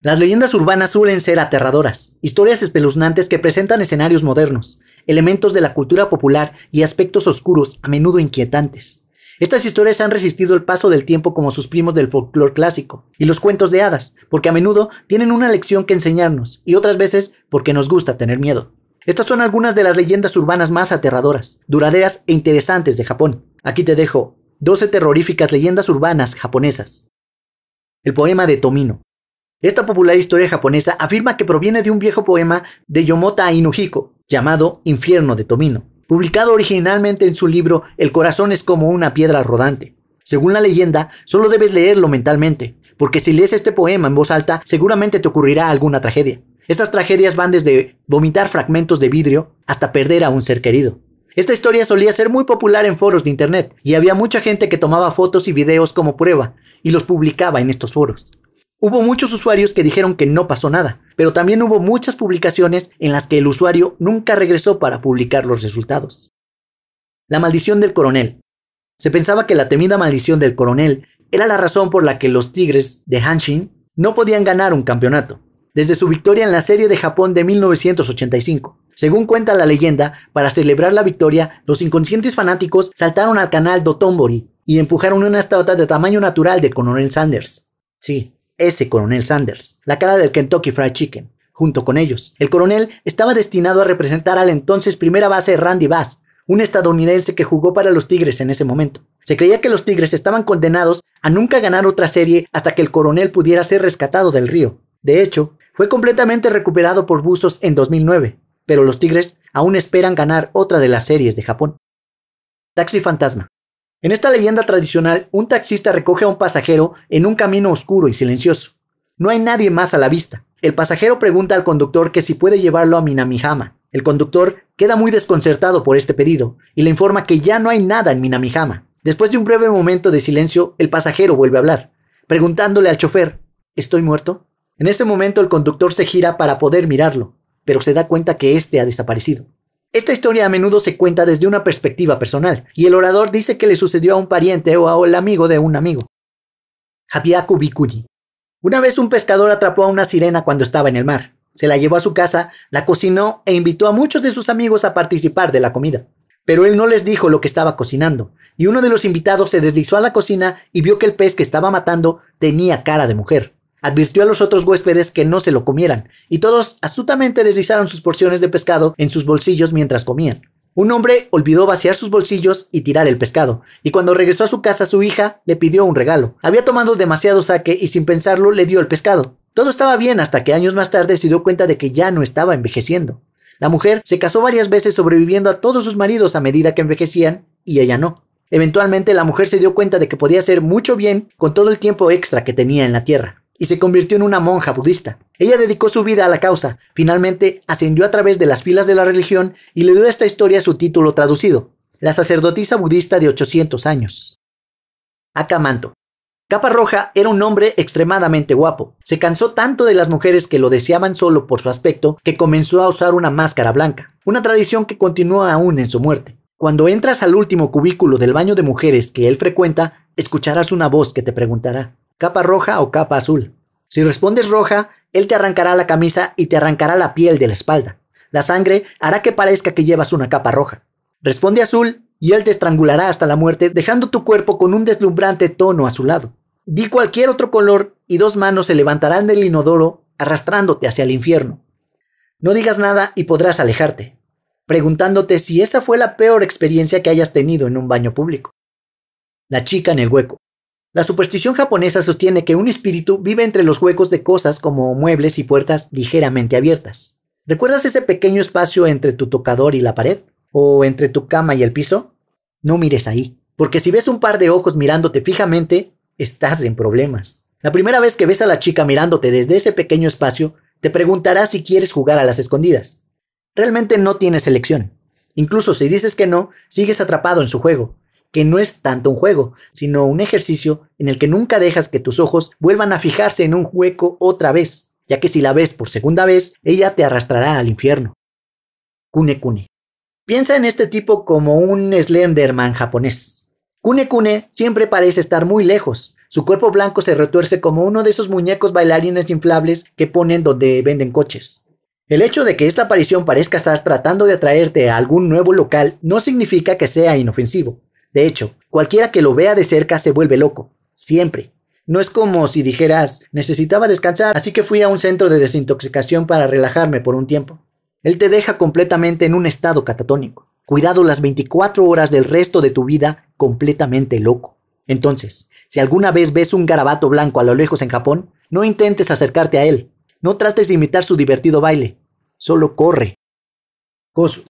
Las leyendas urbanas suelen ser aterradoras, historias espeluznantes que presentan escenarios modernos, elementos de la cultura popular y aspectos oscuros, a menudo inquietantes. Estas historias han resistido el paso del tiempo como sus primos del folclore clásico y los cuentos de hadas, porque a menudo tienen una lección que enseñarnos y otras veces porque nos gusta tener miedo. Estas son algunas de las leyendas urbanas más aterradoras, duraderas e interesantes de Japón. Aquí te dejo 12 terroríficas leyendas urbanas japonesas. El poema de Tomino. Esta popular historia japonesa afirma que proviene de un viejo poema de Yomota Inuhiko, llamado Infierno de Tomino, publicado originalmente en su libro El corazón es como una piedra rodante. Según la leyenda, solo debes leerlo mentalmente, porque si lees este poema en voz alta, seguramente te ocurrirá alguna tragedia. Estas tragedias van desde vomitar fragmentos de vidrio hasta perder a un ser querido. Esta historia solía ser muy popular en foros de internet y había mucha gente que tomaba fotos y videos como prueba y los publicaba en estos foros. Hubo muchos usuarios que dijeron que no pasó nada, pero también hubo muchas publicaciones en las que el usuario nunca regresó para publicar los resultados. La maldición del coronel. Se pensaba que la temida maldición del coronel era la razón por la que los Tigres de Hanshin no podían ganar un campeonato, desde su victoria en la Serie de Japón de 1985. Según cuenta la leyenda, para celebrar la victoria, los inconscientes fanáticos saltaron al canal Dotonbori y empujaron una estatua de tamaño natural del coronel Sanders. Sí, ese coronel Sanders, la cara del Kentucky Fried Chicken. Junto con ellos, el coronel estaba destinado a representar al entonces primera base Randy Bass, un estadounidense que jugó para los Tigres en ese momento. Se creía que los Tigres estaban condenados a nunca ganar otra serie hasta que el coronel pudiera ser rescatado del río. De hecho, fue completamente recuperado por buzos en 2009, pero los Tigres aún esperan ganar otra de las series de Japón. Taxi Fantasma. En esta leyenda tradicional, un taxista recoge a un pasajero en un camino oscuro y silencioso. No hay nadie más a la vista. El pasajero pregunta al conductor que si puede llevarlo a Minamihama. El conductor queda muy desconcertado por este pedido y le informa que ya no hay nada en Minamihama. Después de un breve momento de silencio, el pasajero vuelve a hablar, preguntándole al chofer, ¿estoy muerto? En ese momento el conductor se gira para poder mirarlo, pero se da cuenta que éste ha desaparecido. Esta historia a menudo se cuenta desde una perspectiva personal, y el orador dice que le sucedió a un pariente o a el amigo de un amigo. Habiaku Bikuji. Una vez un pescador atrapó a una sirena cuando estaba en el mar. Se la llevó a su casa, la cocinó e invitó a muchos de sus amigos a participar de la comida. Pero él no les dijo lo que estaba cocinando, y uno de los invitados se deslizó a la cocina y vio que el pez que estaba matando tenía cara de mujer. Advirtió a los otros huéspedes que no se lo comieran, y todos astutamente deslizaron sus porciones de pescado en sus bolsillos mientras comían. Un hombre olvidó vaciar sus bolsillos y tirar el pescado, y cuando regresó a su casa su hija le pidió un regalo. Había tomado demasiado saque y sin pensarlo le dio el pescado. Todo estaba bien hasta que años más tarde se dio cuenta de que ya no estaba envejeciendo. La mujer se casó varias veces sobreviviendo a todos sus maridos a medida que envejecían, y ella no. Eventualmente la mujer se dio cuenta de que podía hacer mucho bien con todo el tiempo extra que tenía en la tierra y se convirtió en una monja budista. Ella dedicó su vida a la causa, finalmente ascendió a través de las filas de la religión y le dio a esta historia su título traducido, la sacerdotisa budista de 800 años. Akamanto. Capa Roja era un hombre extremadamente guapo. Se cansó tanto de las mujeres que lo deseaban solo por su aspecto que comenzó a usar una máscara blanca, una tradición que continúa aún en su muerte. Cuando entras al último cubículo del baño de mujeres que él frecuenta, escucharás una voz que te preguntará, capa roja o capa azul. Si respondes roja, él te arrancará la camisa y te arrancará la piel de la espalda. La sangre hará que parezca que llevas una capa roja. Responde azul y él te estrangulará hasta la muerte, dejando tu cuerpo con un deslumbrante tono a su lado. Di cualquier otro color y dos manos se levantarán del inodoro arrastrándote hacia el infierno. No digas nada y podrás alejarte, preguntándote si esa fue la peor experiencia que hayas tenido en un baño público. La chica en el hueco. La superstición japonesa sostiene que un espíritu vive entre los huecos de cosas como muebles y puertas ligeramente abiertas. ¿Recuerdas ese pequeño espacio entre tu tocador y la pared? ¿O entre tu cama y el piso? No mires ahí, porque si ves un par de ojos mirándote fijamente, estás en problemas. La primera vez que ves a la chica mirándote desde ese pequeño espacio, te preguntará si quieres jugar a las escondidas. Realmente no tienes elección. Incluso si dices que no, sigues atrapado en su juego, que no es tanto un juego, sino un ejercicio en el que nunca dejas que tus ojos vuelvan a fijarse en un hueco otra vez, ya que si la ves por segunda vez, ella te arrastrará al infierno. Kune Kune. Piensa en este tipo como un Slenderman japonés. Kune Kune siempre parece estar muy lejos, Su cuerpo blanco se retuerce como uno de esos muñecos bailarines inflables que ponen donde venden coches. El hecho de que esta aparición parezca estar tratando de atraerte a algún nuevo local no significa que sea inofensivo. De hecho, cualquiera que lo vea de cerca se vuelve loco. Siempre. No es como si dijeras, necesitaba descansar, así que fui a un centro de desintoxicación para relajarme por un tiempo. Él te deja completamente en un estado catatónico. Cuidado las 24 horas del resto de tu vida completamente loco. Entonces, si alguna vez ves un garabato blanco a lo lejos en Japón, no intentes acercarte a él. No trates de imitar su divertido baile. Solo corre. Kosu.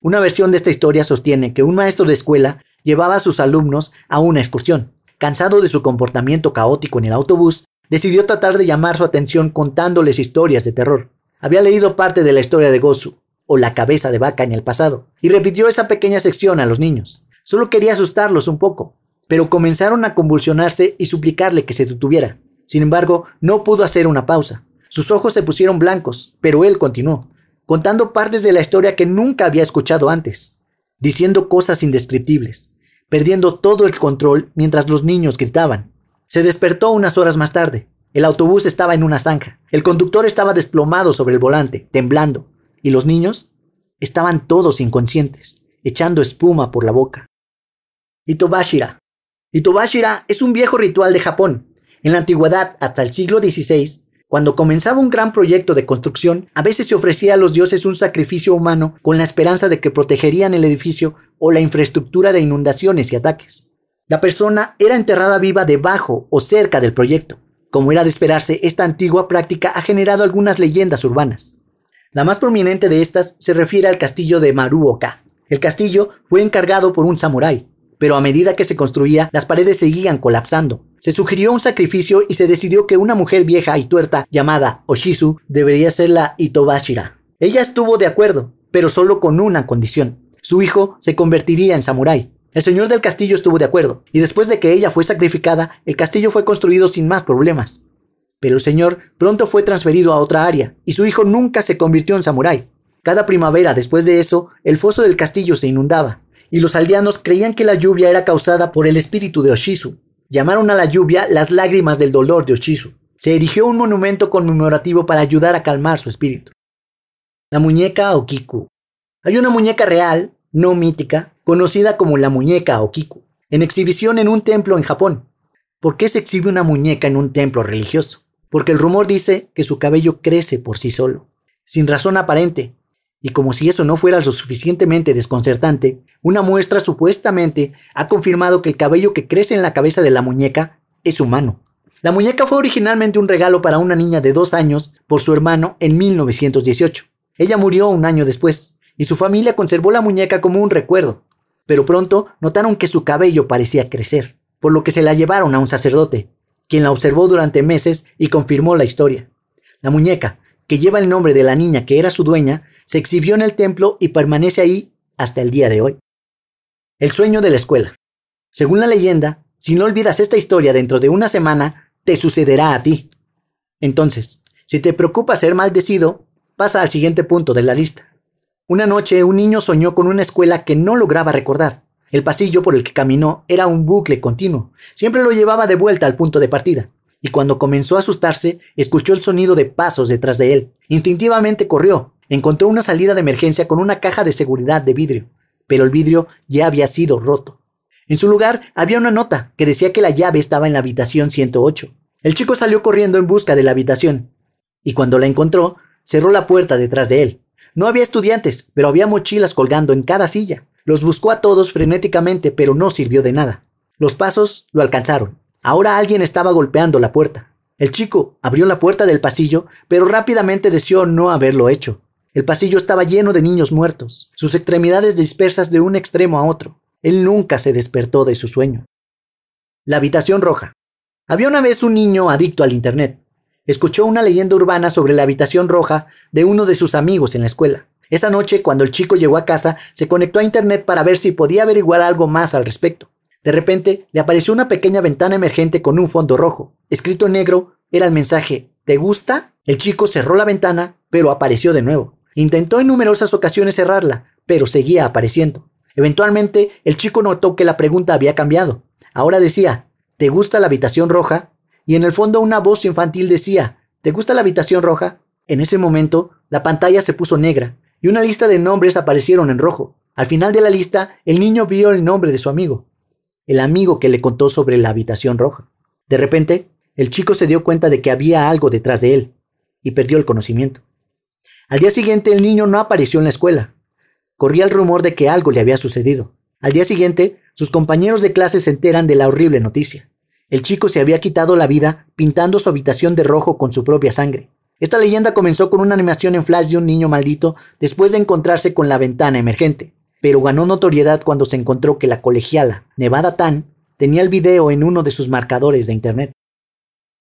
Una versión de esta historia sostiene que un maestro de escuela llevaba a sus alumnos a una excursión. Cansado de su comportamiento caótico en el autobús, decidió tratar de llamar su atención contándoles historias de terror. Había leído parte de la historia de Gosu, o la cabeza de vaca en el pasado, y repitió esa pequeña sección a los niños. Solo quería asustarlos un poco, pero comenzaron a convulsionarse y suplicarle que se detuviera. Sin embargo, no pudo hacer una pausa. Sus ojos se pusieron blancos, pero él continuó, contando partes de la historia que nunca había escuchado antes, diciendo cosas indescriptibles, perdiendo todo el control mientras los niños gritaban. Se despertó unas horas más tarde. El autobús estaba en una zanja. El conductor estaba desplomado sobre el volante, temblando y los niños estaban todos inconscientes, echando espuma por la boca. Itobashira. Itobashira es un viejo ritual de Japón. En la antigüedad, hasta el siglo XVI, cuando comenzaba un gran proyecto de construcción, a veces se ofrecía a los dioses un sacrificio humano con la esperanza de que protegerían el edificio o la infraestructura de inundaciones y ataques. La persona era enterrada viva debajo o cerca del proyecto. Como era de esperarse, esta antigua práctica ha generado algunas leyendas urbanas. La más prominente de estas se refiere al castillo de Maruoka. El castillo fue encargado por un samurái, pero a medida que se construía, las paredes seguían colapsando. Se sugirió un sacrificio y se decidió que una mujer vieja y tuerta llamada Oshizu debería ser la Itobashira. Ella estuvo de acuerdo, pero solo con una condición. Su hijo se convertiría en samurái. El señor del castillo estuvo de acuerdo, y después de que ella fue sacrificada, el castillo fue construido sin más problemas. Pero el señor pronto fue transferido a otra área, y su hijo nunca se convirtió en samurái. Cada primavera después de eso, el foso del castillo se inundaba, y los aldeanos creían que la lluvia era causada por el espíritu de Oshizu. Llamaron a la lluvia las lágrimas del dolor de Oshizu. Se erigió un monumento conmemorativo para ayudar a calmar su espíritu. La muñeca Okiku. Hay una muñeca real, no mítica, conocida como la muñeca Okiku, en exhibición en un templo en Japón. ¿Por qué se exhibe una muñeca en un templo religioso? porque el rumor dice que su cabello crece por sí solo, sin razón aparente, y como si eso no fuera lo suficientemente desconcertante, una muestra supuestamente ha confirmado que el cabello que crece en la cabeza de la muñeca es humano. La muñeca fue originalmente un regalo para una niña de dos años por su hermano en 1918. Ella murió un año después, y su familia conservó la muñeca como un recuerdo, pero pronto notaron que su cabello parecía crecer, por lo que se la llevaron a un sacerdote, quien la observó durante meses y confirmó la historia. La muñeca, que lleva el nombre de la niña que era su dueña, se exhibió en el templo y permanece ahí hasta el día de hoy. El sueño de la escuela. Según la leyenda, si no olvidas esta historia dentro de una semana, te sucederá a ti. Entonces, si te preocupa ser maldecido, pasa al siguiente punto de la lista. Una noche un niño soñó con una escuela que no lograba recordar. El pasillo por el que caminó era un bucle continuo. Siempre lo llevaba de vuelta al punto de partida. Y cuando comenzó a asustarse, escuchó el sonido de pasos detrás de él. Instintivamente corrió. Encontró una salida de emergencia con una caja de seguridad de vidrio. Pero el vidrio ya había sido roto. En su lugar había una nota que decía que la llave estaba en la habitación 108. El chico salió corriendo en busca de la habitación. Y cuando la encontró, cerró la puerta detrás de él. No había estudiantes, pero había mochilas colgando en cada silla. Los buscó a todos frenéticamente, pero no sirvió de nada. Los pasos lo alcanzaron. Ahora alguien estaba golpeando la puerta. El chico abrió la puerta del pasillo, pero rápidamente deseó no haberlo hecho. El pasillo estaba lleno de niños muertos, sus extremidades dispersas de un extremo a otro. Él nunca se despertó de su sueño. La habitación roja. Había una vez un niño adicto al Internet. Escuchó una leyenda urbana sobre la habitación roja de uno de sus amigos en la escuela. Esa noche, cuando el chico llegó a casa, se conectó a Internet para ver si podía averiguar algo más al respecto. De repente, le apareció una pequeña ventana emergente con un fondo rojo. Escrito en negro, era el mensaje ¿Te gusta? El chico cerró la ventana, pero apareció de nuevo. Intentó en numerosas ocasiones cerrarla, pero seguía apareciendo. Eventualmente, el chico notó que la pregunta había cambiado. Ahora decía, ¿te gusta la habitación roja? Y en el fondo una voz infantil decía, ¿te gusta la habitación roja? En ese momento, la pantalla se puso negra y una lista de nombres aparecieron en rojo. Al final de la lista, el niño vio el nombre de su amigo, el amigo que le contó sobre la habitación roja. De repente, el chico se dio cuenta de que había algo detrás de él y perdió el conocimiento. Al día siguiente el niño no apareció en la escuela. Corría el rumor de que algo le había sucedido. Al día siguiente, sus compañeros de clase se enteran de la horrible noticia. El chico se había quitado la vida pintando su habitación de rojo con su propia sangre. Esta leyenda comenzó con una animación en flash de un niño maldito después de encontrarse con la ventana emergente, pero ganó notoriedad cuando se encontró que la colegiala, Nevada Tan, tenía el video en uno de sus marcadores de internet.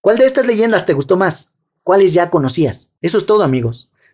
¿Cuál de estas leyendas te gustó más? ¿Cuáles ya conocías? Eso es todo amigos.